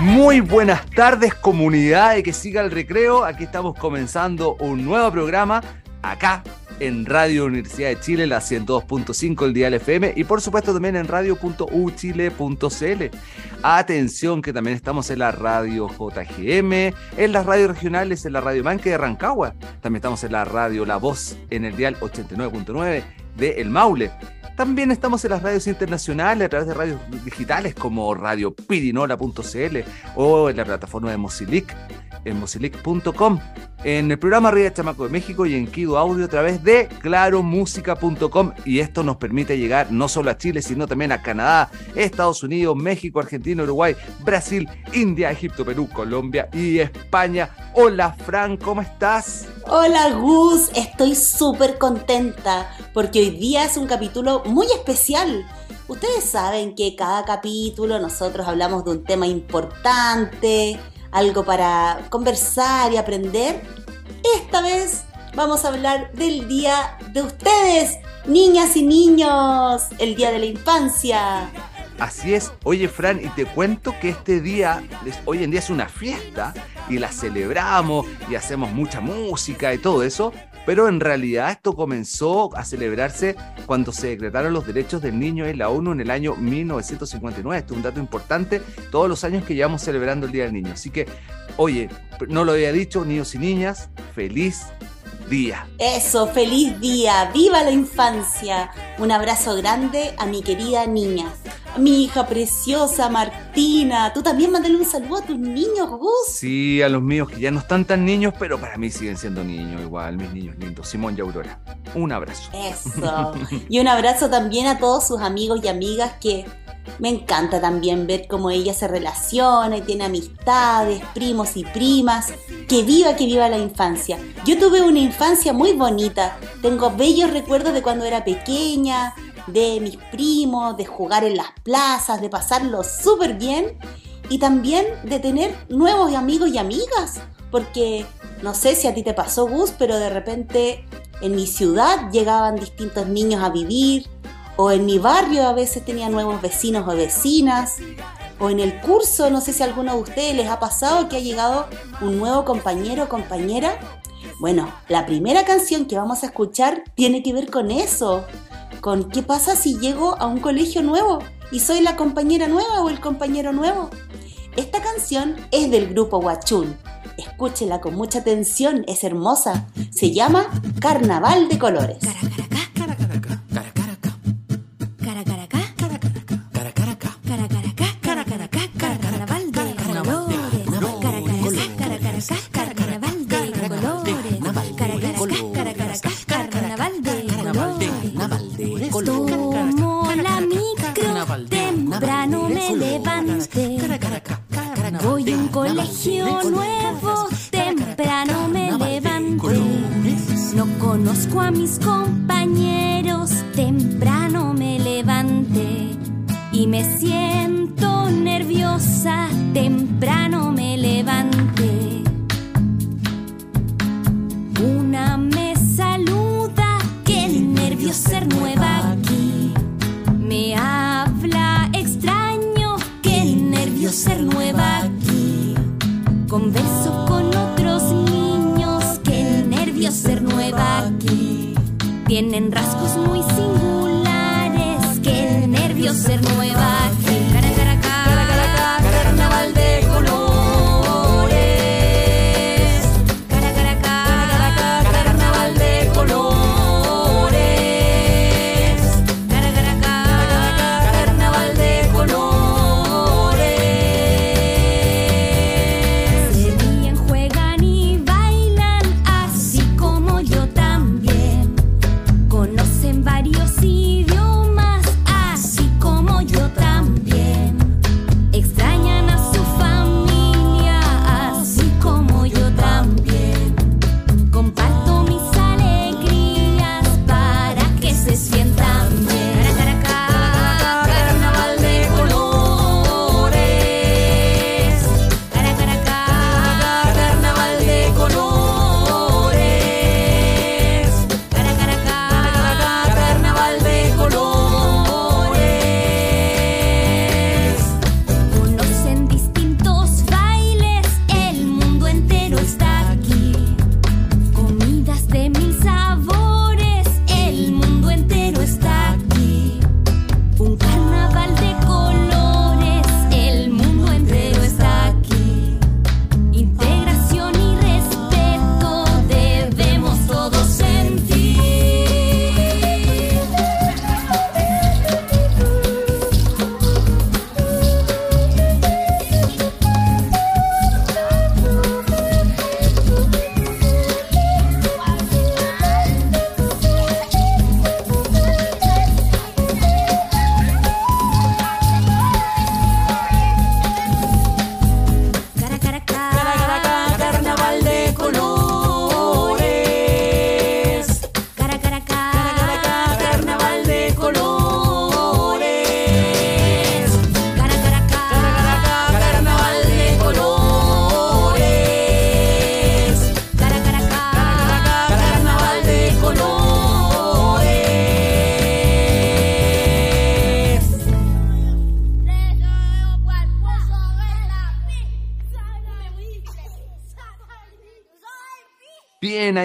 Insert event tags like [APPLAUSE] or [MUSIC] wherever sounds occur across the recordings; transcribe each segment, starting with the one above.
Muy buenas tardes comunidad de que siga el recreo. Aquí estamos comenzando un nuevo programa acá en Radio Universidad de Chile, la 102.5 el Dial FM y por supuesto también en radio.uchile.cl. Atención que también estamos en la radio JGM, en las radios regionales, en la radio Manque de Rancagua. También estamos en la radio La Voz en el Dial 89.9 de El Maule. También estamos en las radios internacionales a través de radios digitales como Radio Pirinola.cl o en la plataforma de Mozilic en mozilic.com, en el programa Ría Chamaco de México y en Kido Audio a través de claromúsica.com y esto nos permite llegar no solo a Chile, sino también a Canadá, Estados Unidos, México, Argentina, Uruguay, Brasil, India, Egipto, Perú, Colombia y España. Hola Fran, ¿cómo estás? Hola Gus, estoy súper contenta porque hoy día es un capítulo muy especial. Ustedes saben que cada capítulo nosotros hablamos de un tema importante, algo para conversar y aprender. Esta vez vamos a hablar del día de ustedes, niñas y niños, el día de la infancia. Así es. Oye, Fran, y te cuento que este día, hoy en día es una fiesta y la celebramos y hacemos mucha música y todo eso, pero en realidad esto comenzó a celebrarse cuando se decretaron los derechos del niño en la ONU en el año 1959. Esto es un dato importante, todos los años que llevamos celebrando el Día del Niño. Así que, oye, no lo había dicho, niños y niñas, feliz día. Eso, feliz día, viva la infancia. Un abrazo grande a mi querida niña. A mi hija preciosa Martina. Tú también mándale un saludo a tus niños, Gus. Sí, a los míos que ya no están tan niños, pero para mí siguen siendo niños igual, mis niños lindos, Simón y Aurora. Un abrazo. Eso. [LAUGHS] Y un abrazo también a todos sus amigos y amigas que me encanta también ver cómo ella se relaciona y tiene amistades, primos y primas. Que viva, que viva la infancia. Yo tuve una infancia muy bonita. Tengo bellos recuerdos de cuando era pequeña, de mis primos, de jugar en las plazas, de pasarlo súper bien y también de tener nuevos amigos y amigas. Porque no sé si a ti te pasó, Gus, pero de repente en mi ciudad llegaban distintos niños a vivir, o en mi barrio a veces tenía nuevos vecinos o vecinas, o en el curso, no sé si a alguno de ustedes les ha pasado que ha llegado un nuevo compañero o compañera. Bueno, la primera canción que vamos a escuchar tiene que ver con eso, con qué pasa si llego a un colegio nuevo y soy la compañera nueva o el compañero nuevo. Esta canción es del grupo Huachún. Escúchela con mucha atención, es hermosa. Se llama Carnaval de Colores. esconde.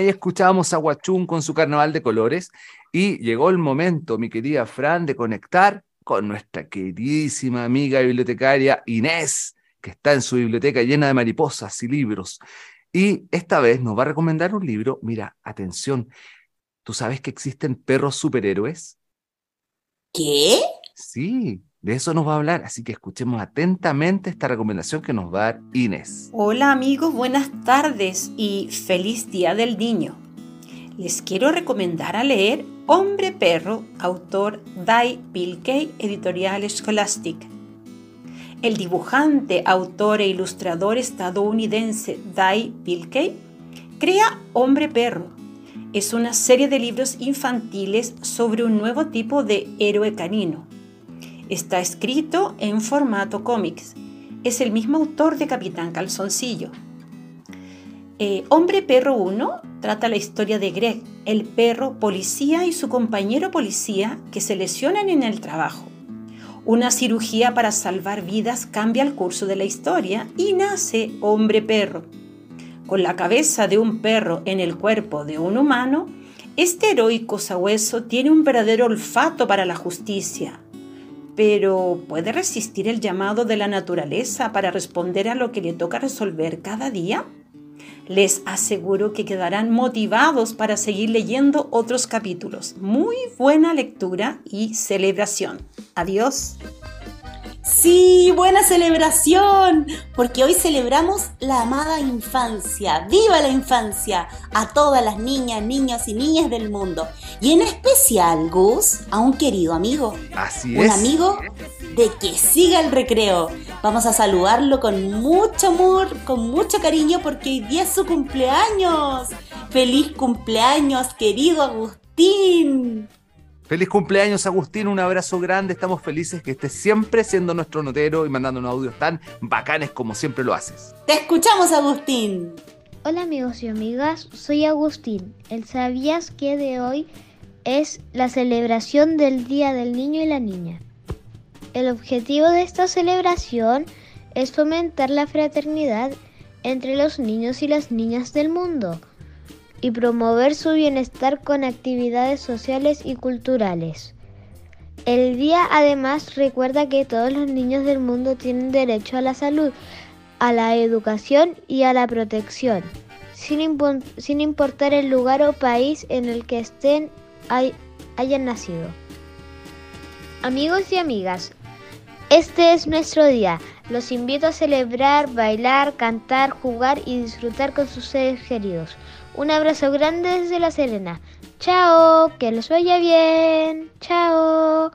Ahí escuchábamos a Huachún con su carnaval de colores y llegó el momento, mi querida Fran, de conectar con nuestra queridísima amiga bibliotecaria Inés, que está en su biblioteca llena de mariposas y libros. Y esta vez nos va a recomendar un libro. Mira, atención, ¿tú sabes que existen perros superhéroes? ¿Qué? Sí, de eso nos va a hablar, así que escuchemos atentamente esta recomendación que nos va a dar Inés. Hola amigos, buenas tardes y feliz Día del Niño. Les quiero recomendar a leer Hombre Perro, autor Dai Pilkey, editorial Scholastic. El dibujante, autor e ilustrador estadounidense Dai Pilkey crea Hombre Perro. Es una serie de libros infantiles sobre un nuevo tipo de héroe canino. Está escrito en formato cómics. Es el mismo autor de Capitán Calzoncillo. Eh, Hombre Perro 1 trata la historia de Greg, el perro policía y su compañero policía que se lesionan en el trabajo. Una cirugía para salvar vidas cambia el curso de la historia y nace Hombre Perro. Con la cabeza de un perro en el cuerpo de un humano, este heroico sabueso tiene un verdadero olfato para la justicia. Pero ¿puede resistir el llamado de la naturaleza para responder a lo que le toca resolver cada día? Les aseguro que quedarán motivados para seguir leyendo otros capítulos. Muy buena lectura y celebración. Adiós. Sí, buena celebración, porque hoy celebramos la amada infancia. ¡Viva la infancia! A todas las niñas, niños y niñas del mundo. Y en especial, Gus, a un querido amigo. Así Un es. amigo de que siga el recreo. Vamos a saludarlo con mucho amor, con mucho cariño, porque hoy día es su cumpleaños. ¡Feliz cumpleaños, querido Agustín! Feliz cumpleaños, Agustín. Un abrazo grande. Estamos felices que estés siempre siendo nuestro notero y mandándonos audios tan bacanes como siempre lo haces. Te escuchamos, Agustín. Hola amigos y amigas, soy Agustín. El sabías que de hoy es la celebración del Día del Niño y la Niña. El objetivo de esta celebración es fomentar la fraternidad entre los niños y las niñas del mundo y promover su bienestar con actividades sociales y culturales. El día además recuerda que todos los niños del mundo tienen derecho a la salud, a la educación y a la protección, sin, sin importar el lugar o país en el que estén hay- hayan nacido. Amigos y amigas, este es nuestro día. Los invito a celebrar, bailar, cantar, jugar y disfrutar con sus seres queridos. Un abrazo grande desde La Serena. Chao, que les vaya bien. Chao.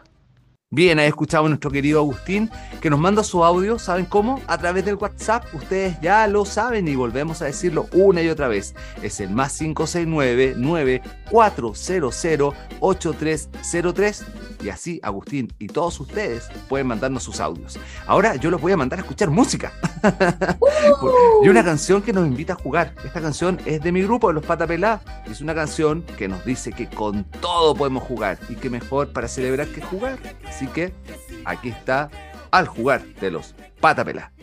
Bien, ahí escuchamos a nuestro querido Agustín que nos manda su audio, ¿saben cómo? A través del WhatsApp, ustedes ya lo saben y volvemos a decirlo una y otra vez. Es el más 569-9400-8303 y así Agustín y todos ustedes pueden mandarnos sus audios. Ahora yo los voy a mandar a escuchar música [LAUGHS] y una canción que nos invita a jugar. Esta canción es de mi grupo, de los Patapelá, es una canción que nos dice que con todo podemos jugar y que mejor para celebrar que jugar. Que aquí está al jugar de los Patapelá.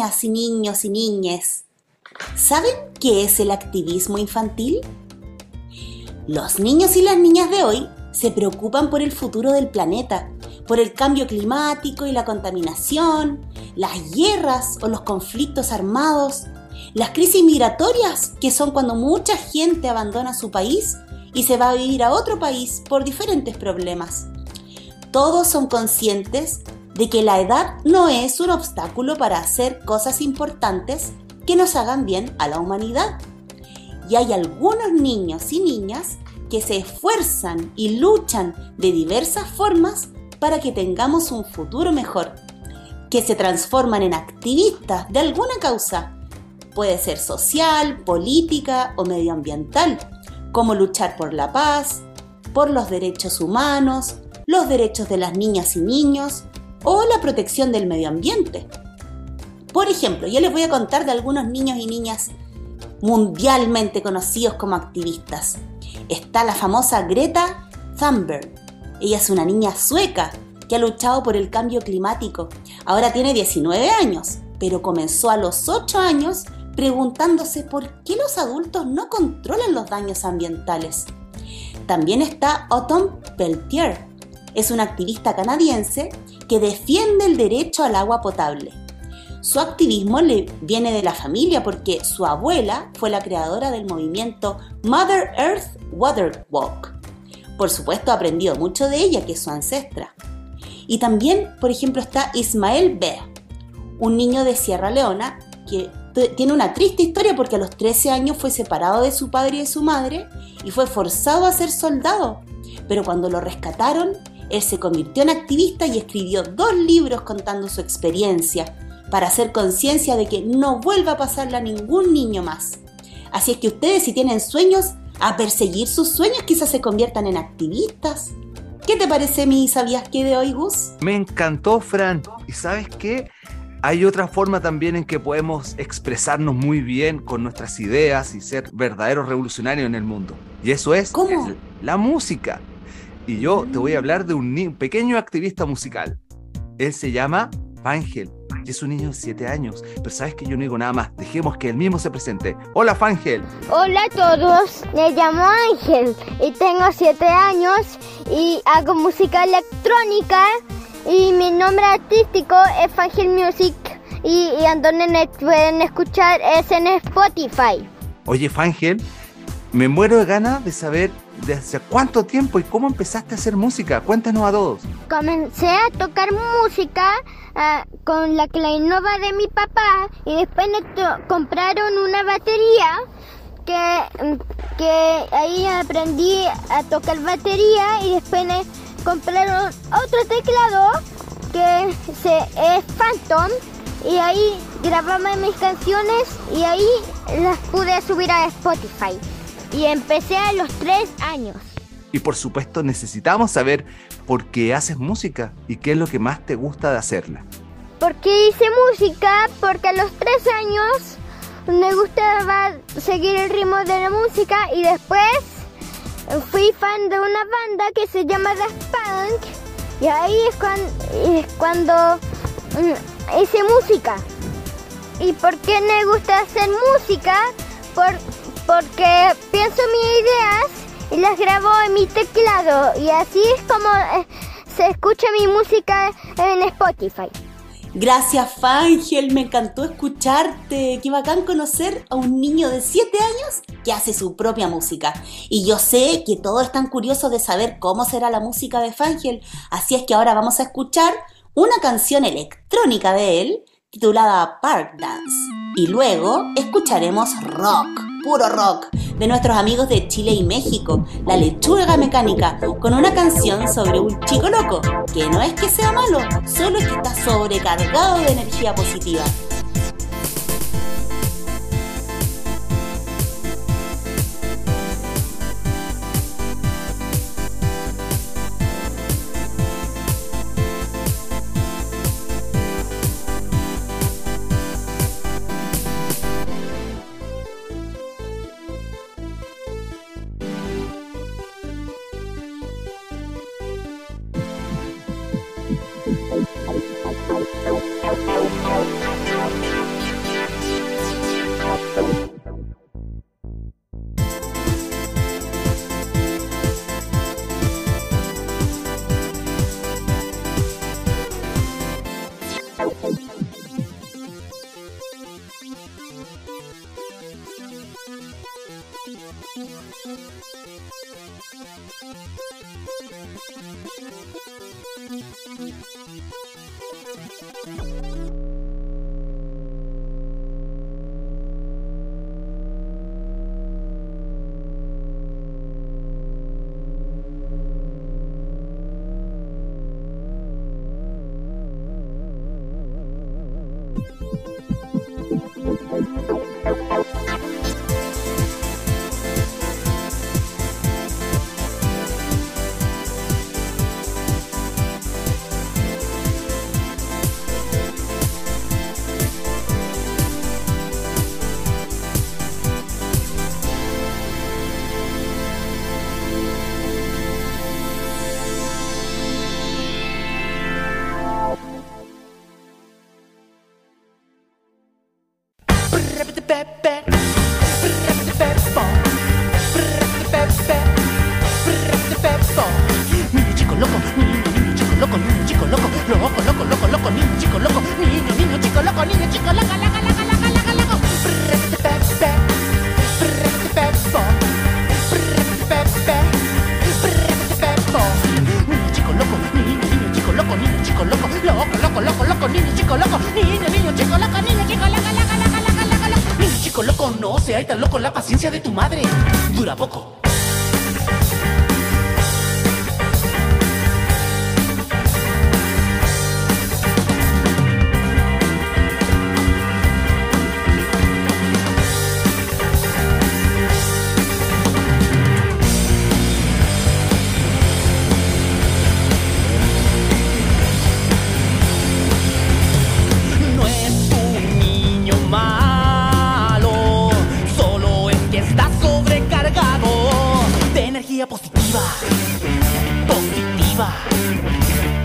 Y niños y niñes. ¿Saben qué es el activismo infantil? Los niños y las niñas de hoy se preocupan por el futuro del planeta, por el cambio climático y la contaminación, las guerras o los conflictos armados, las crisis migratorias, que son cuando mucha gente abandona su país y se va a vivir a otro país por diferentes problemas. Todos son conscientes de que la edad no es un obstáculo para hacer cosas importantes que nos hagan bien a la humanidad. Y hay algunos niños y niñas que se esfuerzan y luchan de diversas formas para que tengamos un futuro mejor, que se transforman en activistas de alguna causa. Puede ser social, política o medioambiental, como luchar por la paz, por los derechos humanos, los derechos de las niñas y niños o la protección del medio ambiente. Por ejemplo, yo les voy a contar de algunos niños y niñas mundialmente conocidos como activistas. Está la famosa Greta Thunberg. Ella es una niña sueca que ha luchado por el cambio climático. Ahora tiene 19 años, pero comenzó a los 8 años preguntándose por qué los adultos no controlan los daños ambientales. También está Autumn Peltier. Es una activista canadiense que defiende el derecho al agua potable. Su activismo le viene de la familia porque su abuela fue la creadora del movimiento Mother Earth Water Walk. Por supuesto, ha aprendido mucho de ella, que es su ancestra. Y también, por ejemplo, está Ismael Bea, un niño de Sierra Leona que tiene una triste historia porque a los 13 años fue separado de su padre y de su madre y fue forzado a ser soldado. Pero cuando lo rescataron, él se convirtió en activista y escribió dos libros contando su experiencia para hacer conciencia de que no vuelva a pasarle a ningún niño más. Así es que ustedes si tienen sueños, a perseguir sus sueños quizás se conviertan en activistas. ¿Qué te parece mi sabías qué de hoy, Gus? Me encantó, Fran. ¿Y sabes qué? Hay otra forma también en que podemos expresarnos muy bien con nuestras ideas y ser verdaderos revolucionarios en el mundo. Y eso es ¿Cómo? la música. Y yo te voy a hablar de un, pequeño activista musical. Él se llama Fangel y es un niño de 7 años. Pero sabes que yo no digo nada más. Dejemos que él mismo se presente. Hola, Fangel. Hola a todos, me llamo Ángel y tengo 7 años y hago música electrónica y mi nombre artístico es Ángel Music y, y donde me pueden escuchar es en Spotify. Oye, Fangel, me muero de ganas de saber de hace cuánto tiempo y cómo empezaste a hacer música. Cuéntanos a todos. Comencé a tocar música ah, con la clarinova de mi papá y después me compraron una batería que, mm, que ahí aprendí a tocar batería y después me compraron otro teclado que se, es Phantom y ahí grababa mis canciones y ahí las pude subir a Spotify. Y empecé a los 3 años. Y por supuesto necesitamos saber por qué haces música y qué es lo que más te gusta de hacerla. ¿Por qué hice música? Porque a los tres años me gustaba seguir el ritmo de la música y después fui fan de una banda que se llama Daft Punk y ahí es cuando, es cuando mm, hice música. ¿Y por qué me gusta hacer música? Por, porque pienso mis ideas y las grabo en mi teclado y así es como eh, se escucha mi música en Spotify. Gracias, Fangel, me encantó escucharte. Qué bacán conocer a un niño de 7 años que hace su propia música. Y yo sé que todos están curiosos de saber cómo será la música de Fangel, así es que ahora vamos a escuchar una canción electrónica de él titulada Park Dance. Y luego escucharemos rock, puro rock, de nuestros amigos de Chile y México, La Lechuga Mecánica, con una canción sobre un chico loco, que no es que sea malo, solo es que está sobrecargado de energía positiva.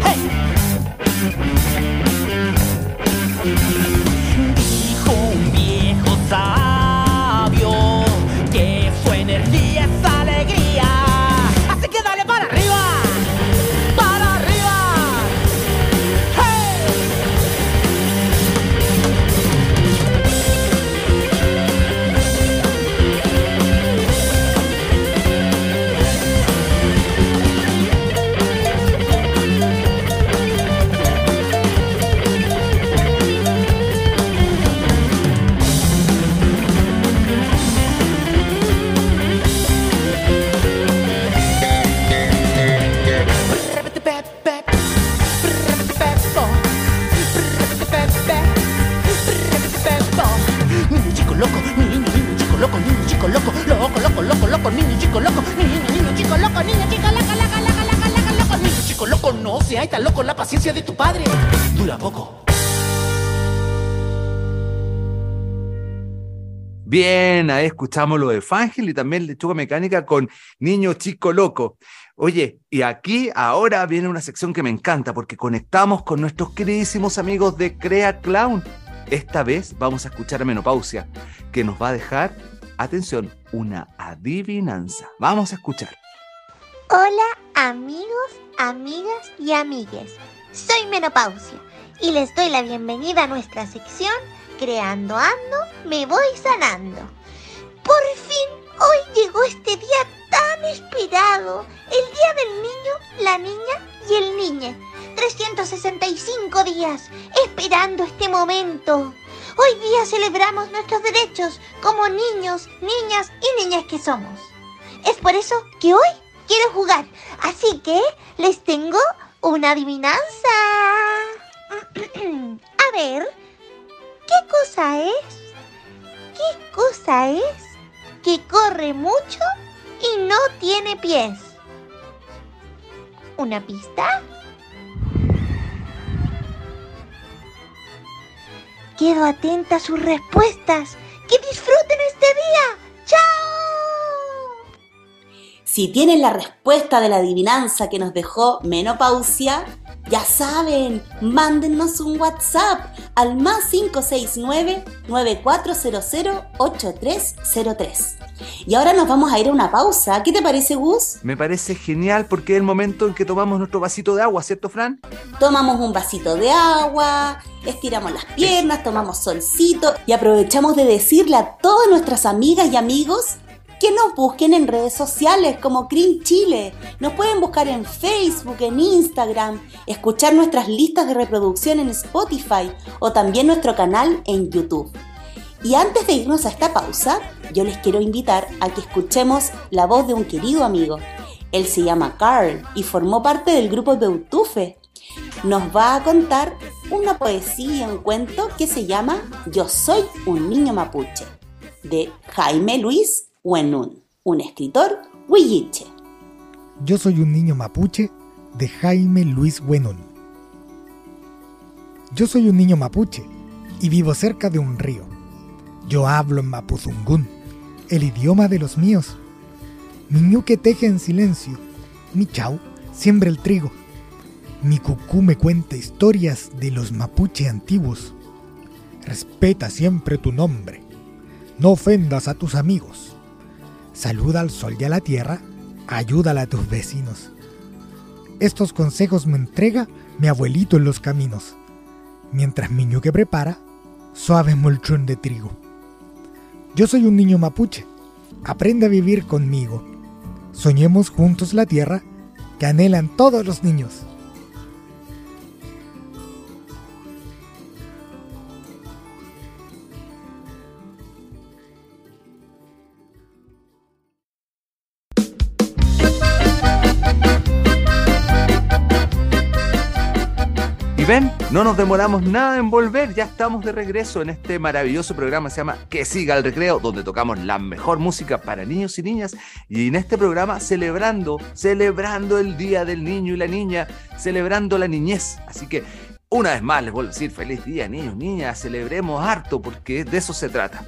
¡Hey! No seas tan loco, la paciencia de tu padre dura poco. Bien, ahí escuchamos lo de Fangel y también Lechuga Mecánica con Niño Chico Loco. Oye, y aquí ahora viene una sección que me encanta porque conectamos con nuestros queridísimos amigos de Crea Clown. Esta vez vamos a escuchar a Menopausia, que nos va a dejar, atención, una adivinanza. Vamos a escuchar. Hola amigos, amigas y amigues. Soy Menopausia y les doy la bienvenida a nuestra sección Creando Ando, me voy sanando. Por fin, hoy llegó este día tan esperado, el día del niño, la niña y el niñe. 365 días esperando este momento. Hoy día celebramos nuestros derechos como niños, niñas y niñas que somos. Es por eso que hoy quiero jugar, así que les tengo una adivinanza. [CLEARS THROAT] A ver, ¿qué cosa es? ¿Qué cosa es que corre mucho y no tiene pies? ¿Una pista? Quedo atenta a sus respuestas. ¡Que disfruten este día! ¡Chao! Si tienen la respuesta de la adivinanza que nos dejó Menopausia, ya saben, mándennos un WhatsApp al más 569-9400-8303. Y ahora nos vamos a ir a una pausa. ¿Qué te parece, Gus? Me parece genial porque es el momento en que tomamos nuestro vasito de agua, ¿cierto, Fran? Tomamos un vasito de agua, estiramos las piernas, tomamos solcito y aprovechamos de decirle a todas nuestras amigas y amigos que nos busquen en redes sociales como Cream Chile. Nos pueden buscar en Facebook, en Instagram, escuchar nuestras listas de reproducción en Spotify o también nuestro canal en YouTube. Y antes de irnos a esta pausa, yo les quiero invitar a que escuchemos la voz de un querido amigo. Él se llama Carl y formó parte del grupo Beutufe. Nos va a contar una poesía, un cuento que se llama Yo soy un niño mapuche, de Jaime Luis Huenun, un escritor huilliche. Yo soy un niño mapuche de Jaime Luis Huenun. Yo soy un niño mapuche y vivo cerca de un río. Yo hablo en mapuzungún, el idioma de los míos. Mi ñuque teje en silencio, mi chau siembra el trigo. Mi cucú me cuenta historias de los mapuche antiguos. Respeta siempre tu nombre. No ofendas a tus amigos. Saluda al sol y a la tierra. Ayúdala a tus vecinos. Estos consejos me entrega mi abuelito en los caminos, mientras mi ñuque prepara suave molchón de trigo. Yo soy un niño mapuche. Aprende a vivir conmigo. Soñemos juntos la tierra que anhelan todos los niños. No nos demoramos nada en volver, ya estamos de regreso en este maravilloso programa, se llama Que siga el recreo, donde tocamos la mejor música para niños y niñas. Y en este programa celebrando, celebrando el Día del Niño y la Niña, celebrando la niñez. Así que una vez más les vuelvo a decir feliz día, niños, niñas, celebremos harto, porque de eso se trata.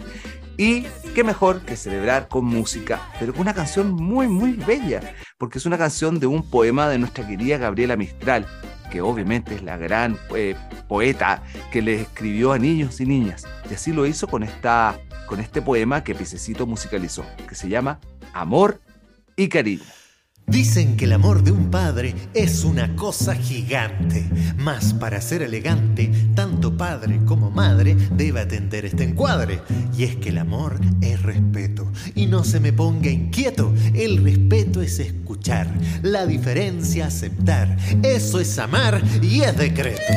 Y qué mejor que celebrar con música, pero con una canción muy, muy bella, porque es una canción de un poema de nuestra querida Gabriela Mistral, que obviamente es la gran eh, poeta que le escribió a niños y niñas. Y así lo hizo con, esta, con este poema que Picecito musicalizó, que se llama Amor y Cariño. Dicen que el amor de un padre es una cosa gigante, mas para ser elegante, tanto padre como madre debe atender este encuadre. Y es que el amor es respeto, y no se me ponga inquieto, el respeto es escuchar, la diferencia aceptar, eso es amar y es decreto.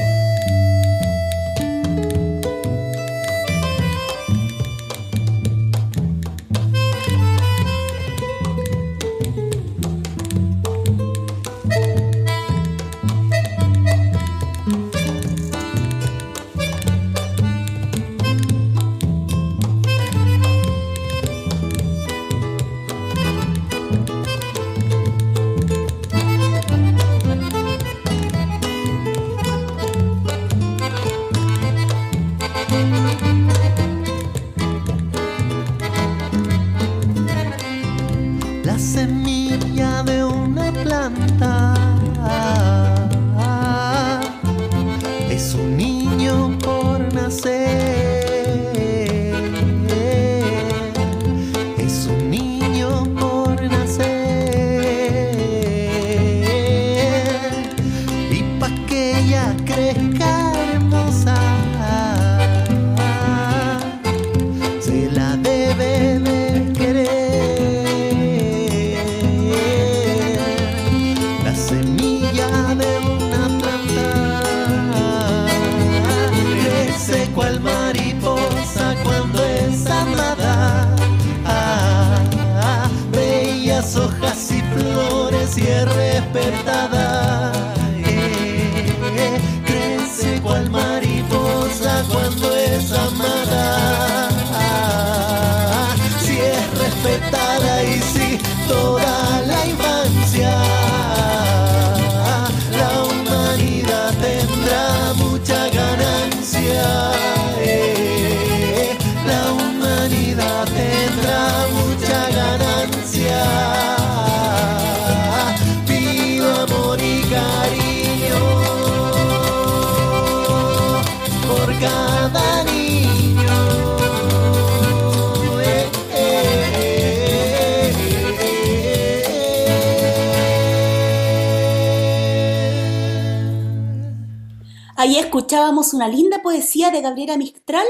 Escuchábamos una linda poesía de Gabriela Mistral,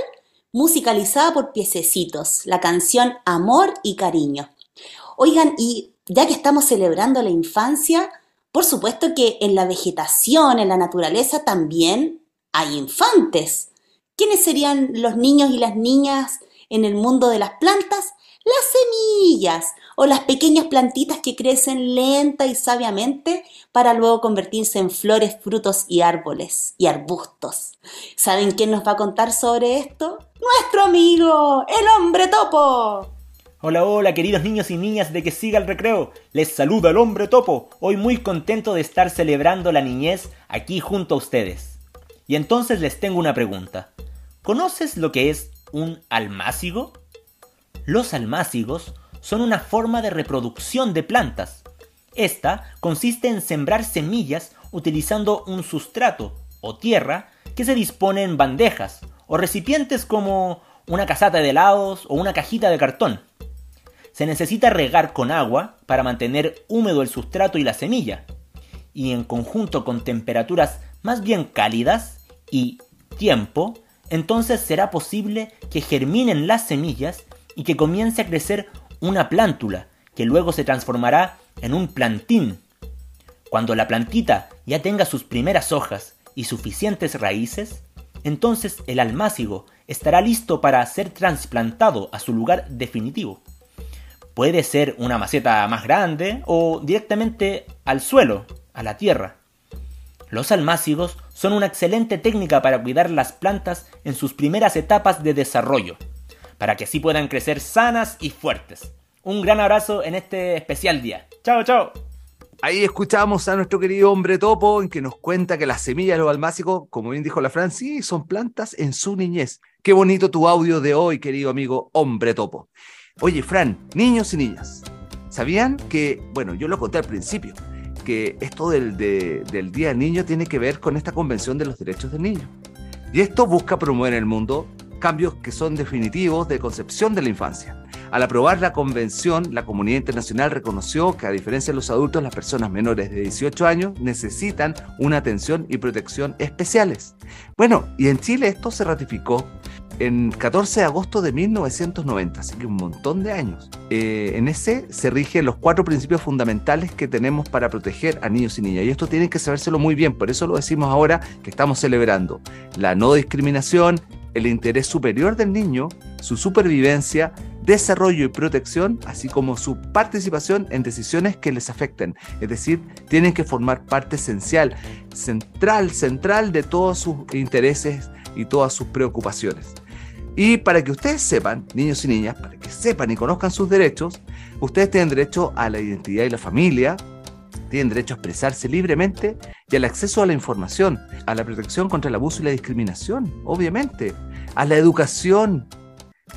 musicalizada por Piececitos, la canción Amor y Cariño. Oigan, y ya que estamos celebrando la infancia, por supuesto que en la vegetación, en la naturaleza, también hay infantes. ¿Quiénes serían los niños y las niñas en el mundo de las plantas? Las semillas o las pequeñas plantitas que crecen lenta y sabiamente para luego convertirse en flores, frutos y árboles y arbustos. ¿Saben quién nos va a contar sobre esto? Nuestro amigo, el hombre topo. Hola, hola, queridos niños y niñas de que siga el recreo. Les saluda el hombre topo. Hoy muy contento de estar celebrando la niñez aquí junto a ustedes. Y entonces les tengo una pregunta. ¿Conoces lo que es un almácigo? Los almácigos son una forma de reproducción de plantas. Esta consiste en sembrar semillas utilizando un sustrato o tierra que se dispone en bandejas o recipientes como una casata de helados o una cajita de cartón. Se necesita regar con agua para mantener húmedo el sustrato y la semilla, y en conjunto con temperaturas más bien cálidas y tiempo, entonces será posible que germinen las semillas y que comience a crecer una plántula, que luego se transformará en un plantín. Cuando la plantita ya tenga sus primeras hojas y suficientes raíces, entonces el almácigo estará listo para ser trasplantado a su lugar definitivo. Puede ser una maceta más grande o directamente al suelo, a la tierra. Los almácigos son una excelente técnica para cuidar las plantas en sus primeras etapas de desarrollo, para que así puedan crecer sanas y fuertes. Un gran abrazo en este especial día. Chao, chao. Ahí escuchamos a nuestro querido hombre topo en que nos cuenta que las semillas de los almácigos, como bien dijo la Fran, sí, son plantas en su niñez. Qué bonito tu audio de hoy, querido amigo hombre topo. Oye, Fran, niños y niñas, ¿sabían que, bueno, yo lo conté al principio, que esto del, de- del Día del Niño tiene que ver con esta Convención de los Derechos del Niño? Y esto busca promover en el mundo cambios que son definitivos de concepción de la infancia. Al aprobar la convención, la comunidad internacional reconoció que a diferencia de los adultos, las personas menores de 18 años necesitan una atención y protección especiales. Bueno, y en Chile esto se ratificó en 14 de agosto de 1990, así que un montón de años. Eh, en ese se rigen los cuatro principios fundamentales que tenemos para proteger a niños y niñas. Y esto tienen que sabérselo muy bien, por eso lo decimos ahora que estamos celebrando. La no discriminación, el interés superior del niño, su supervivencia, desarrollo y protección, así como su participación en decisiones que les afecten. Es decir, tienen que formar parte esencial, central, central de todos sus intereses y todas sus preocupaciones. Y para que ustedes sepan, niños y niñas, para que sepan y conozcan sus derechos, ustedes tienen derecho a la identidad y la familia, tienen derecho a expresarse libremente y al acceso a la información, a la protección contra el abuso y la discriminación, obviamente, a la educación,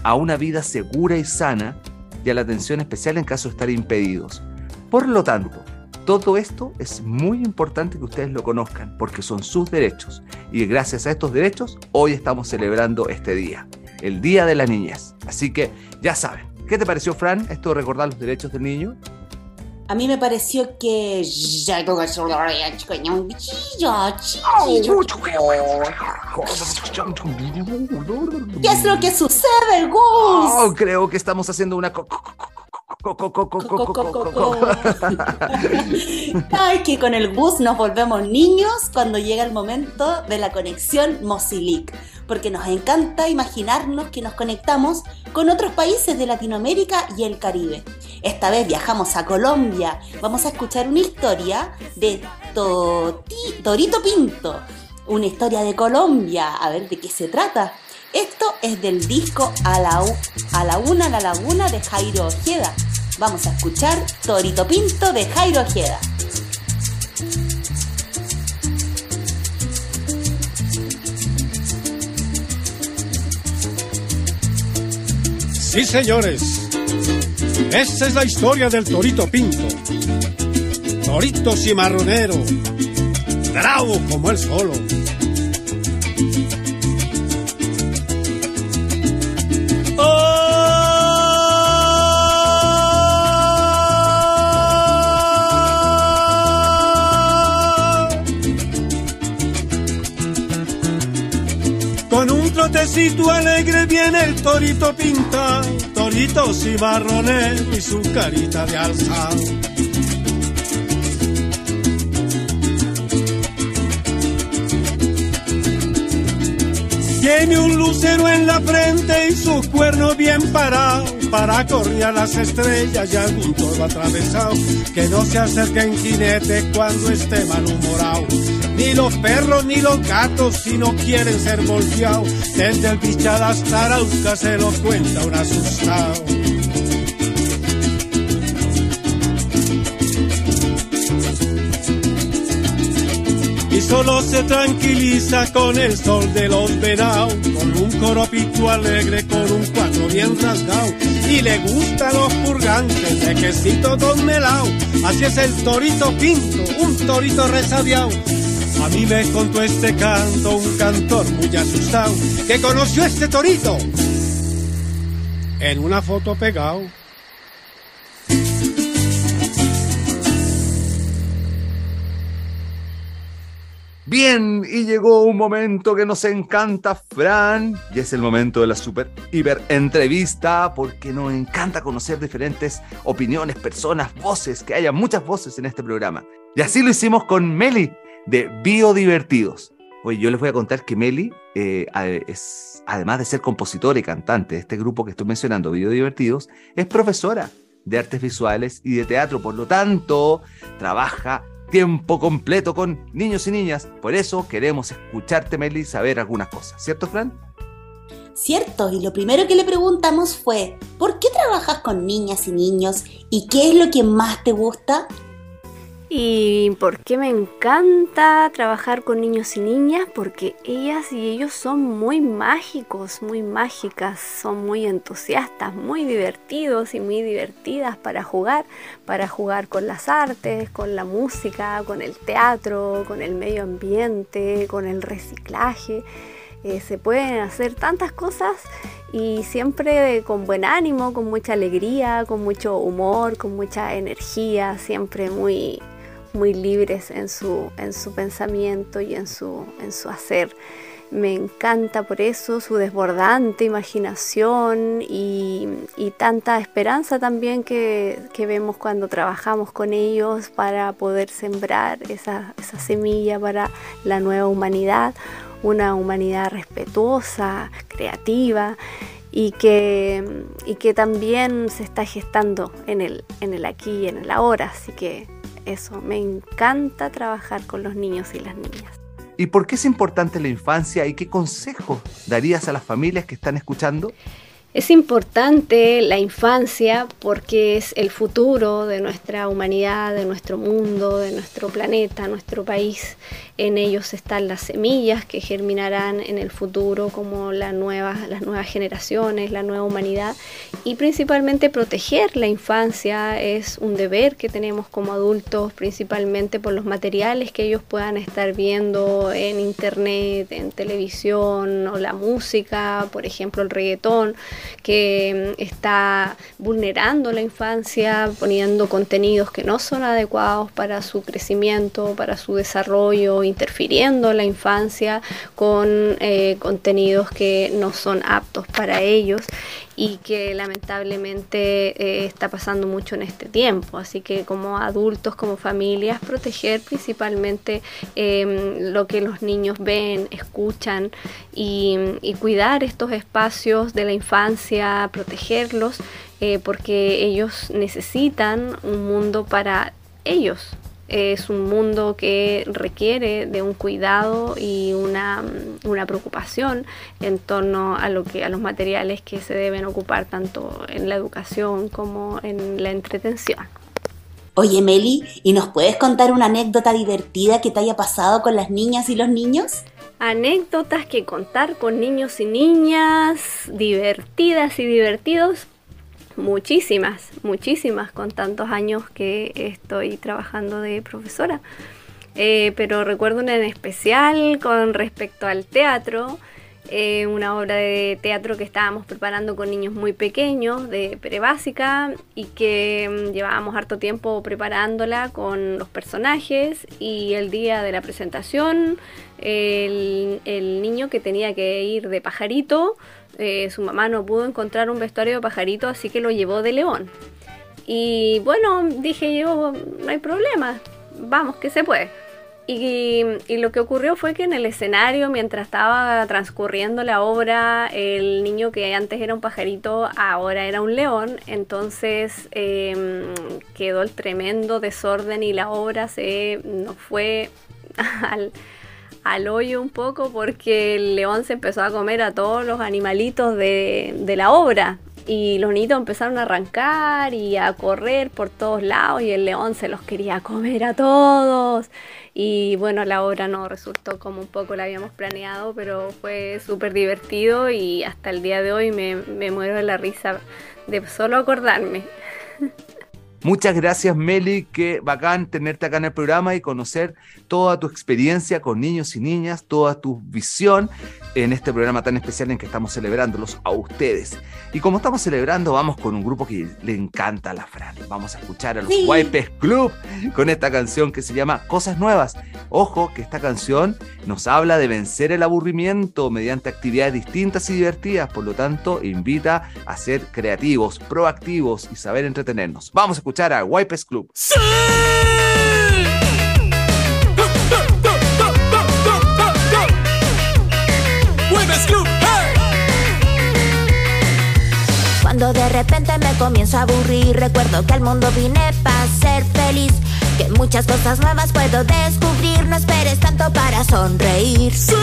a una vida segura y sana, y a la atención especial en caso de estar impedidos. Por lo tanto, todo esto es muy importante que ustedes lo conozcan porque son sus derechos y gracias a estos derechos hoy estamos celebrando este día, el Día de la Niñez. Así que ya saben, ¿qué te pareció Fran esto de recordar los derechos del niño? A mí me pareció que... ¿Qué es lo que sucede, Gus? Oh, creo que estamos haciendo una... co- Ay, que con el bus nos volvemos niños cuando llega el momento de la conexión Mosilic, porque nos encanta imaginarnos que nos conectamos con otros países de Latinoamérica y el Caribe. Esta vez viajamos a Colombia, vamos a escuchar una historia de Toti, Torito Pinto, una historia de Colombia, a ver de qué se trata. Esto es del disco A la, a la Una La Laguna de Jairo Ojeda. Vamos a escuchar Torito Pinto de Jairo Ojeda. Sí, señores. Esa es la historia del Torito Pinto. Torito cimarronero. Bravo como él solo. Trotecito alegre viene el torito pinta, torito cimarronero y su carita de alzado. Tiene un lucero en la frente y sus cuernos bien parados para correr a las estrellas y algún toro atravesado. Que no se acerquen jinetes cuando esté malhumorado. Ni los perros ni los gatos si no quieren ser volteados. Desde el pichal hasta Arauca se lo cuenta un asustado. y solo se tranquiliza con el sol de los venados, con un coropito alegre, con un cuadro bien rasgado, y le gustan los purgantes de quesito don melao, así es el torito pinto, un torito resabiado. A mí me contó este canto un cantor muy asustado, que conoció este torito en una foto pegado. Bien, y llegó un momento que nos encanta, Fran, y es el momento de la super hiper entrevista, porque nos encanta conocer diferentes opiniones, personas, voces, que haya muchas voces en este programa. Y así lo hicimos con Meli de Biodivertidos. Oye, yo les voy a contar que Meli eh, es, además de ser compositora y cantante de este grupo que estoy mencionando, Biodivertidos, es profesora de artes visuales y de teatro, por lo tanto, trabaja tiempo completo con niños y niñas. Por eso queremos escucharte, Meli, y saber algunas cosas. ¿Cierto, Fran? Cierto, y lo primero que le preguntamos fue, ¿por qué trabajas con niñas y niños y qué es lo que más te gusta? ¿Y por qué me encanta trabajar con niños y niñas? Porque ellas y ellos son muy mágicos, muy mágicas, son muy entusiastas, muy divertidos y muy divertidas para jugar, para jugar con las artes, con la música, con el teatro, con el medio ambiente, con el reciclaje. Eh, se pueden hacer tantas cosas y siempre con buen ánimo, con mucha alegría, con mucho humor, con mucha energía, siempre muy, muy libres en su, en su pensamiento y en su, en su hacer. Me encanta por eso su desbordante imaginación y, y tanta esperanza también que, que vemos cuando trabajamos con ellos para poder sembrar esa, esa semilla para la nueva humanidad, una humanidad respetuosa, creativa y que, y que también se está gestando en el, en el aquí y en el ahora. Así que eso, me encanta trabajar con los niños y las niñas. ¿Y por qué es importante la infancia y qué consejos darías a las familias que están escuchando? Es importante la infancia porque es el futuro de nuestra humanidad, de nuestro mundo, de nuestro planeta, nuestro país. En ellos están las semillas que germinarán en el futuro como la nueva, las nuevas generaciones, la nueva humanidad. Y principalmente proteger la infancia es un deber que tenemos como adultos, principalmente por los materiales que ellos puedan estar viendo en internet, en televisión o la música, por ejemplo el reggaetón que mm, está vulnerando la infancia, poniendo contenidos que no son adecuados para su crecimiento, para su desarrollo, interfiriendo en la infancia con eh, contenidos que no son aptos para ellos y que lamentablemente eh, está pasando mucho en este tiempo. Así que como adultos, como familias, proteger principalmente em, lo que los niños ven, escuchan y, cuidar estos espacios de la infancia, protegerlos, eh, porque ellos necesitan un mundo para ellos, es un mundo que requiere de un cuidado y una, una, preocupación en torno a lo que a los materiales que se deben ocupar tanto en la educación como en la entretención. Oye Meli, ¿y nos puedes contar una anécdota divertida que te haya pasado con las niñas y los niños? Anécdotas que contar con niños y niñas, divertidas y divertidos, muchísimas, muchísimas con tantos años que estoy trabajando de profesora. Eh, pero recuerdo una en especial con respecto al teatro, eh, una obra de teatro que estábamos preparando con niños muy pequeños de prebásica y que mm, llevábamos harto tiempo preparándola con los personajes y el día de la presentación el, el niño que tenía que ir de pajarito eh, su mamá no pudo encontrar un vestuario de pajarito, así que lo llevó de león. Y bueno, dije yo, no hay problema, vamos, que se puede. Y, lo que ocurrió fue que en el escenario, mientras estaba transcurriendo la obra, el niño que antes era un pajarito, ahora era un león, entonces em, quedó el tremendo desorden y la obra se nos fue [LAUGHS] al, al hoyo un poco porque el león se empezó a comer a todos los animalitos de, de la obra. Y los niños empezaron a arrancar y a correr por todos lados y el león se los quería comer a todos. Y bueno, la obra no resultó como un poco la habíamos planeado, pero fue súper divertido y hasta el día de hoy me, me muero de la risa de solo acordarme. [LAUGHS] Muchas gracias, Meli. Qué bacán tenerte acá en el programa y conocer toda tu experiencia con niños y niñas, toda tu visión en este programa tan especial en que estamos celebrándolos a ustedes. Y como estamos celebrando, vamos con un grupo que le encanta a la Fran. Vamos a escuchar a los sí. Wipes Club con esta canción que se llama Cosas Nuevas. Ojo que esta canción nos habla de vencer el aburrimiento mediante actividades distintas y divertidas, por lo tanto invita a ser creativos, proactivos y saber entretenernos. Vamos a escuchar a Wipes Club. ¡Sí! Cuando de repente me comienzo a aburrir, recuerdo que al mundo vine para ser feliz. Que muchas cosas nuevas puedo descubrir, no esperes tanto para sonreír. ¡Sí!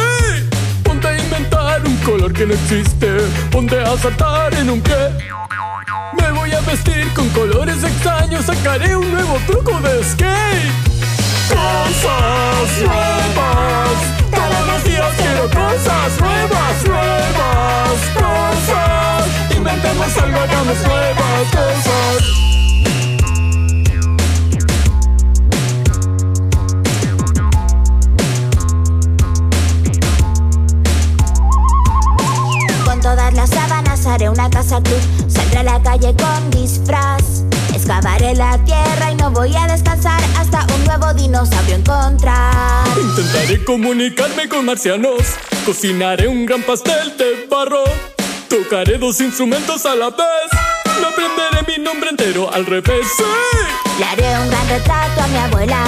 Ponte a inventar un color que no existe, ponte a saltar en un pie. Me voy a vestir con colores extraños, sacaré un nuevo truco de skate. Cosas nuevas todos los días quiero cosas nuevas, nuevas cosas. Inventemos algo, hagamos nuevas cosas. Haré una casa club. Saldré a la calle con disfraz. Excavaré la tierra y no voy a descansar hasta un nuevo dinosaurio encontrar. Intentaré comunicarme con marcianos. Cocinaré un gran pastel de barro. Tocaré dos instrumentos a la vez. No aprenderé mi nombre entero al revés. ¡Sí! Le haré un gran retrato a mi abuela.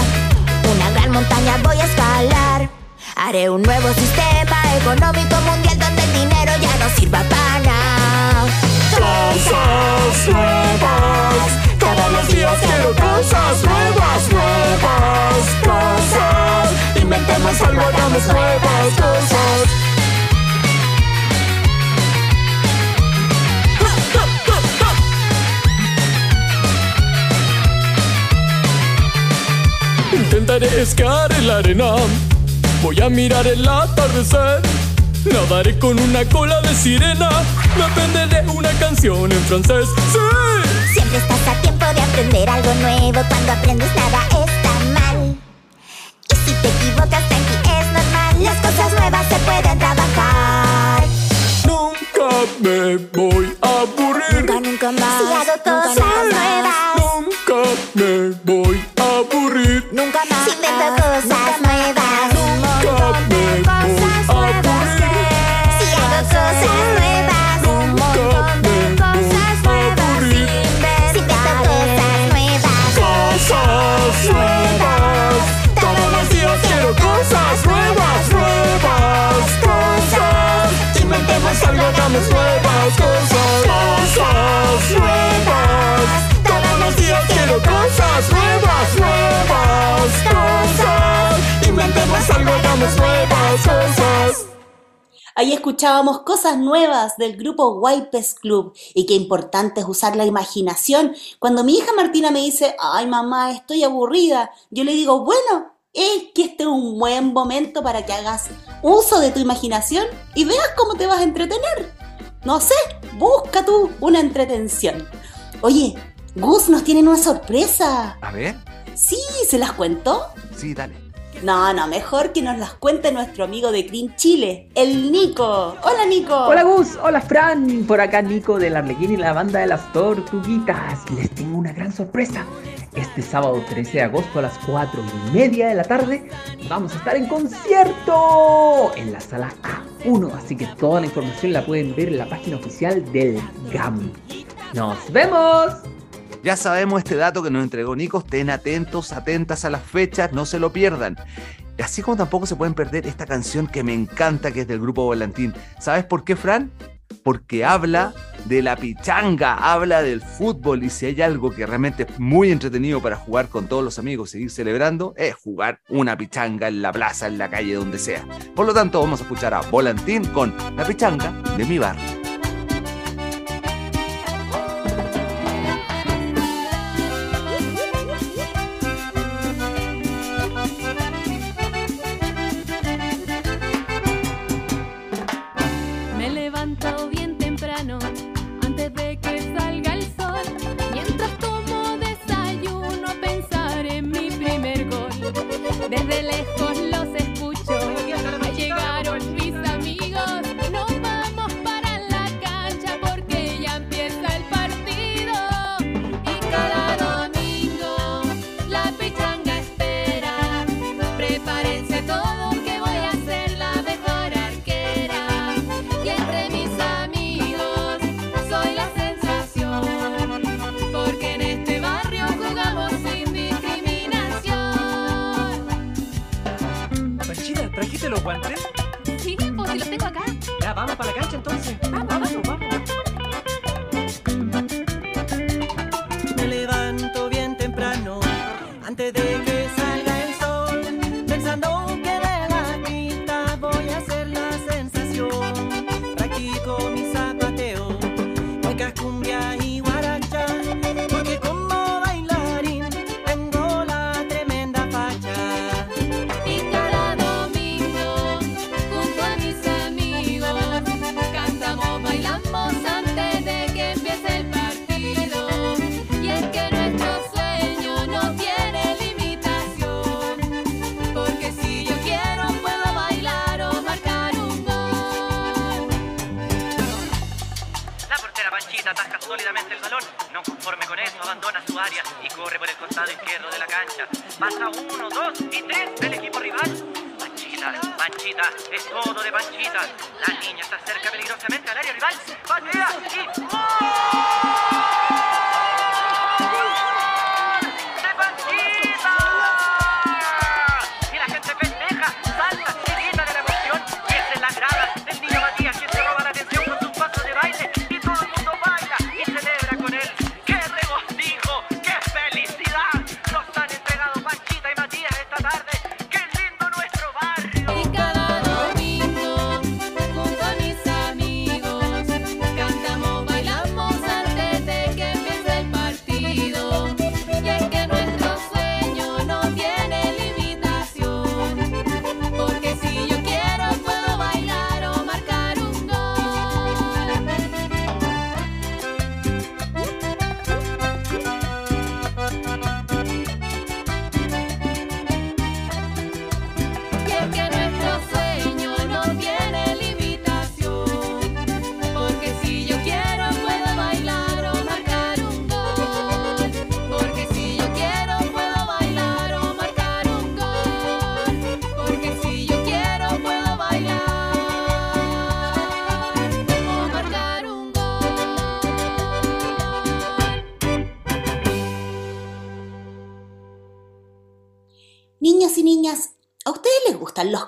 Una gran montaña voy a escalar. Haré un nuevo sistema económico mundial donde el dinero ya no sirva para nada cosas nuevas. Todos los días quiero cosas nuevas, nuevas cosas. Inventemos algo, hagamos nuevas cosas. Intentaré escalar en la arena. Voy a mirar el atardecer Nadaré con una cola de sirena. Me aprenderé una canción en francés. ¡Sí! Siempre estás a tiempo de aprender algo nuevo. Cuando aprendes nada está mal. Y si te equivocas, tranqui, es normal. Las cosas nuevas se pueden trabajar. Nunca me voy hagamos nuevas cosas. Ahí escuchábamos cosas nuevas del grupo Wipes Club y qué importante es usar la imaginación. Cuando mi hija Martina me dice, ay mamá, estoy aburrida, yo le digo, bueno, es que este es un buen momento para que hagas uso de tu imaginación y veas cómo te vas a entretener. No sé, busca tú una entretención. Oye, Gus nos tiene una sorpresa. A ver, Sí, ¿se las cuento? sí, dale. No, no, mejor que nos las cuente nuestro amigo de Green Chile, el Nico. Hola Nico. Hola Gus, hola Fran, por acá Nico del Arlequín y la banda de las Tortuguitas. Les tengo una gran sorpresa. Este sábado 13 de agosto a las 4 y media de la tarde vamos a estar en concierto en la sala A1, así que toda la información la pueden ver en la página oficial del GAM. ¡Nos vemos! Ya sabemos este dato que nos entregó Nico. Estén atentos, atentas a las fechas, no se lo pierdan. Así como tampoco se pueden perder esta canción que me encanta, que es del grupo Volantín. ¿Sabes por qué, Fran? Porque habla de la pichanga, habla del fútbol y si hay algo que realmente es muy entretenido para jugar con todos los amigos, seguir celebrando, es jugar una pichanga en la plaza, en la calle, donde sea. Por lo tanto, vamos a escuchar a Volantín con la pichanga de mi barrio. Guantes? Sí, pues si los tengo acá. Ya, vamos para la cancha entonces. Vamos, vamos, vamos.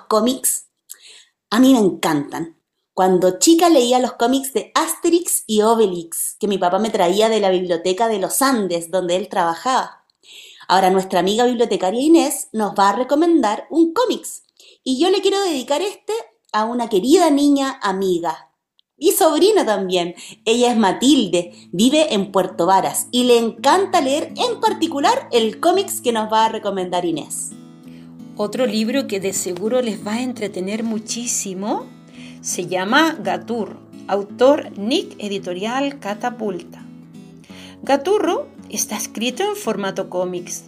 Cómics? A mí me encantan. Cuando chica leía los cómics de Asterix y Obelix, que mi papá me traía de la biblioteca de los Andes, donde él trabajaba. Ahora nuestra amiga bibliotecaria Inés nos va a recomendar un cómics. Y yo le quiero dedicar este a una querida niña amiga. Y sobrina también. Ella es Matilde, vive en Puerto Varas y le encanta leer en particular el cómics que nos va a recomendar Inés. Otro libro que de seguro les va a entretener muchísimo se llama Gaturro, autor Nick Editorial Catapulta. Gaturro está escrito en formato cómics.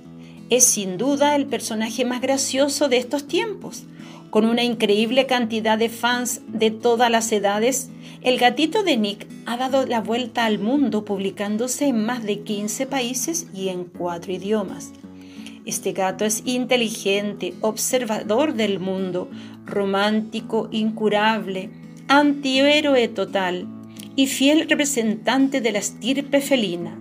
Es sin duda el personaje más gracioso de estos tiempos. Con una increíble cantidad de fans de todas las edades, el gatito de Nick ha dado la vuelta al mundo publicándose en más de 15 países y en cuatro idiomas. Este gato es inteligente, observador del mundo, romántico, incurable, antihéroe total y fiel representante de la estirpe felina.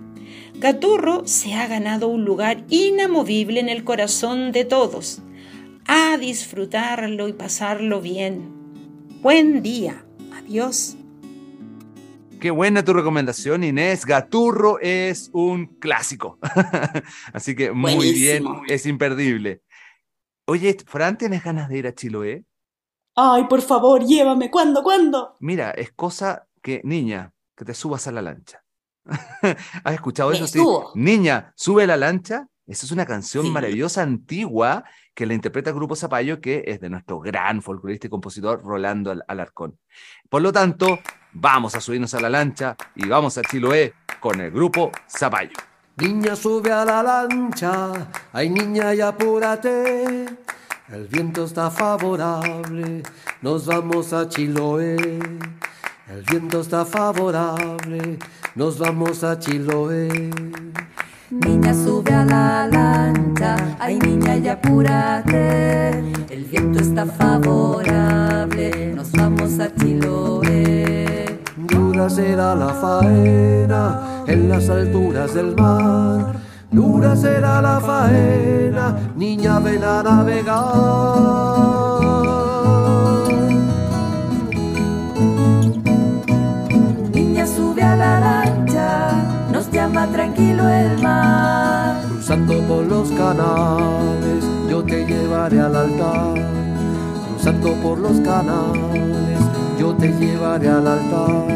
Gaturro se ha ganado un lugar inamovible en el corazón de todos. A disfrutarlo y pasarlo bien. Buen día. Adiós. Qué buena tu recomendación, Inés. Gaturro es un clásico. [LAUGHS] Así que muy Buenísimo. bien, es imperdible. Oye, Fran, ¿tienes ganas de ir a Chiloé? Ay, por favor, llévame. ¿Cuándo? ¿Cuándo? Mira, es cosa que, niña, que te subas a la lancha. [LAUGHS] ¿Has escuchado Me eso? Sí. Niña, sube a la lancha. Esa es una canción Sí. maravillosa, antigua, que la interpreta el Grupo Zapallo, que es de nuestro gran folclorista y compositor Rolando Al- Alarcón. Por lo tanto, vamos a subirnos a la lancha y vamos a Chiloé con el Grupo Zapallo. Niña, sube a la lancha, ay niña, y apúrate. El viento está favorable, nos vamos a Chiloé. El viento está favorable, nos vamos a Chiloé. Niña, sube a la lancha, ay niña, y apúrate. El viento está favorable, nos vamos a Chiloé. Dura será la faena en las alturas del mar. Dura será la faena, niña, ven a navegar. Cruzando por los canales, yo te llevaré al altar. Cruzando por los canales, yo te llevaré al altar.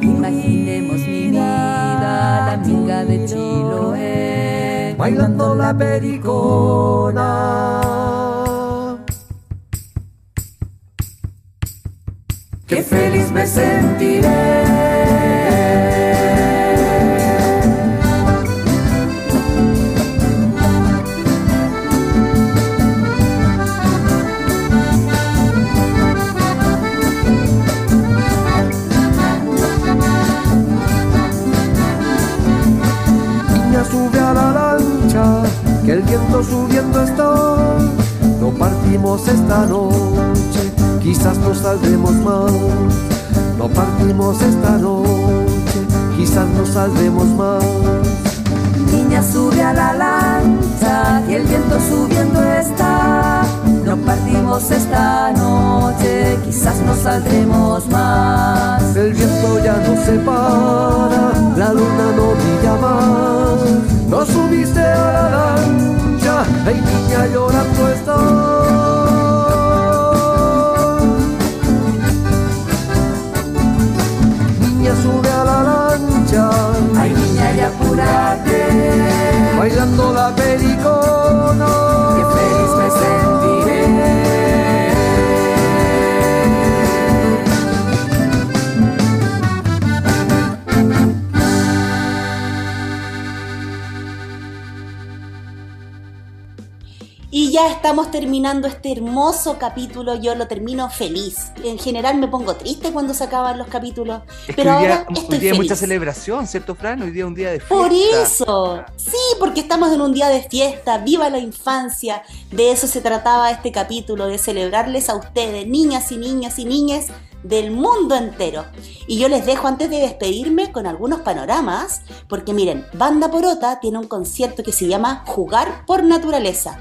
Imaginemos mi vida, la amiga de Chiloé. Bailando la pericona. Qué feliz me sentiré. Partimos esta noche, quizás no saldremos más. No partimos esta noche, quizás no saldremos más. Niña, sube a la lancha y el viento subiendo está. No partimos esta noche, quizás no saldremos más. El viento ya no se para, la luna no brilla más. No subiste a la lancha, ay niña llorando está. Niña sube a la lancha, ay niña y apúrate. Bailando la pericona. Estamos terminando este hermoso capítulo. Yo lo termino feliz. En general me pongo triste cuando se acaban los capítulos. Es que pero hoy día, ahora hoy estoy día hay mucha feliz. celebración, ¿cierto, Fran? Hoy día es un día de fiesta. Por eso, sí, porque estamos en un día de fiesta, viva la infancia, de eso se trataba este capítulo, de celebrarles a ustedes, niñas y niñas y niñas del mundo entero. Y yo les dejo antes de despedirme con algunos panoramas, porque miren, Banda Porota tiene un concierto que se llama Jugar por Naturaleza.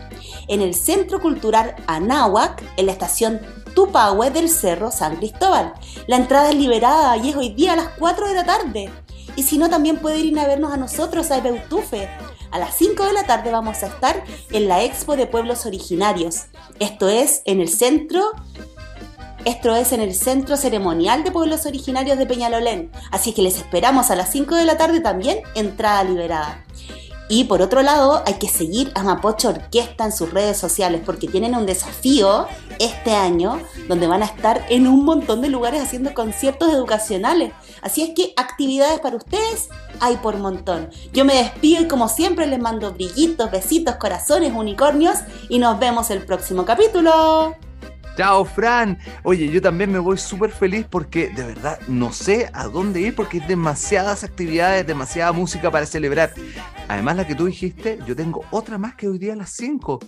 en el Centro Cultural Anáhuac, en la estación Tupahue del Cerro San Cristóbal. La entrada es liberada y es hoy día a las 4 de la tarde. Y si no, también puede ir a vernos a nosotros, a Beutufe. A las 5 de la tarde vamos a estar en la Expo de Pueblos Originarios. Esto es en el centro esto es en el Centro Ceremonial de Pueblos Originarios de Peñalolén. Así que les esperamos a las 5 de la tarde también, entrada liberada. Y por otro lado, hay que seguir a Mapocho Orquesta en sus redes sociales porque tienen un desafío este año donde van a estar en un montón de lugares haciendo conciertos educacionales. Así es que actividades para ustedes hay por montón. Yo me despido y como siempre les mando brillitos, besitos, corazones, unicornios y nos vemos el próximo capítulo. Chao, Fran. Oye, yo también me voy súper feliz porque de verdad no sé a dónde ir porque hay demasiadas actividades, demasiada música para celebrar. Además, la que tú dijiste, yo tengo otra más que hoy día a las 5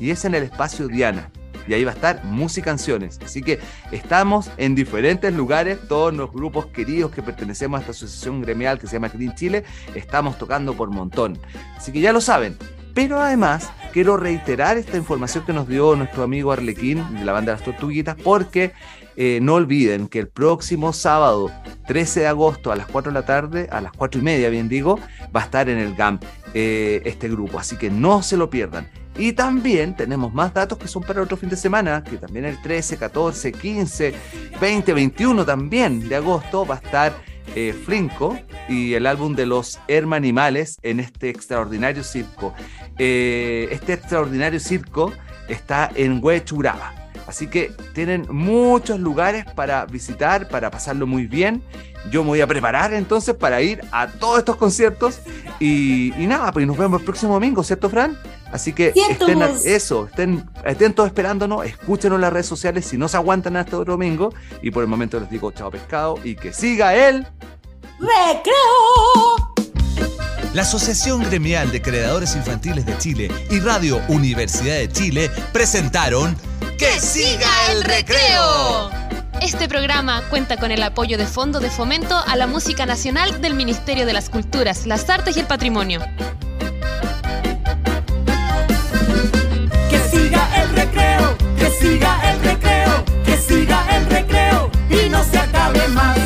y es en el espacio Diana. Y ahí va a estar música canciones. Así que estamos en diferentes lugares, todos los grupos queridos que pertenecemos a esta asociación gremial que se llama Green Chile, estamos tocando por montón. Así que ya lo saben, pero además, quiero reiterar esta información que nos dio nuestro amigo Arlequín de la banda de las Tortuguitas, porque eh, no olviden que el próximo sábado, 13 de agosto, a las 4 de la tarde, a las 4 y media, bien digo, va a estar en el GAM eh, este grupo, así que no se lo pierdan. Y también tenemos más datos que son para otro fin de semana, que también el 13, 14, 15, 20, 21 también de agosto va a estar eh, Flinco y el álbum de los Hermanimales en este extraordinario circo. Eh, este extraordinario circo está en Huechuraba. Así que tienen muchos lugares para visitar, para pasarlo muy bien. Yo me voy a preparar entonces para ir a todos estos conciertos. Y, y nada, pues nos vemos el próximo domingo, ¿cierto, Fran? Así que estén a- eso, estén, estén todos esperándonos, escúchenos en las redes sociales si no se aguantan hasta otro domingo. Y por el momento les digo chao pescado y que siga el ¡Recreo! La Asociación Gremial de Creadores Infantiles de Chile y Radio Universidad de Chile presentaron ¡Que siga el recreo! Este programa cuenta con el apoyo de Fondo de Fomento a la Música Nacional del Ministerio de las Culturas, las Artes y el Patrimonio. Que siga el recreo, que siga el recreo, que siga el recreo y no se acabe más.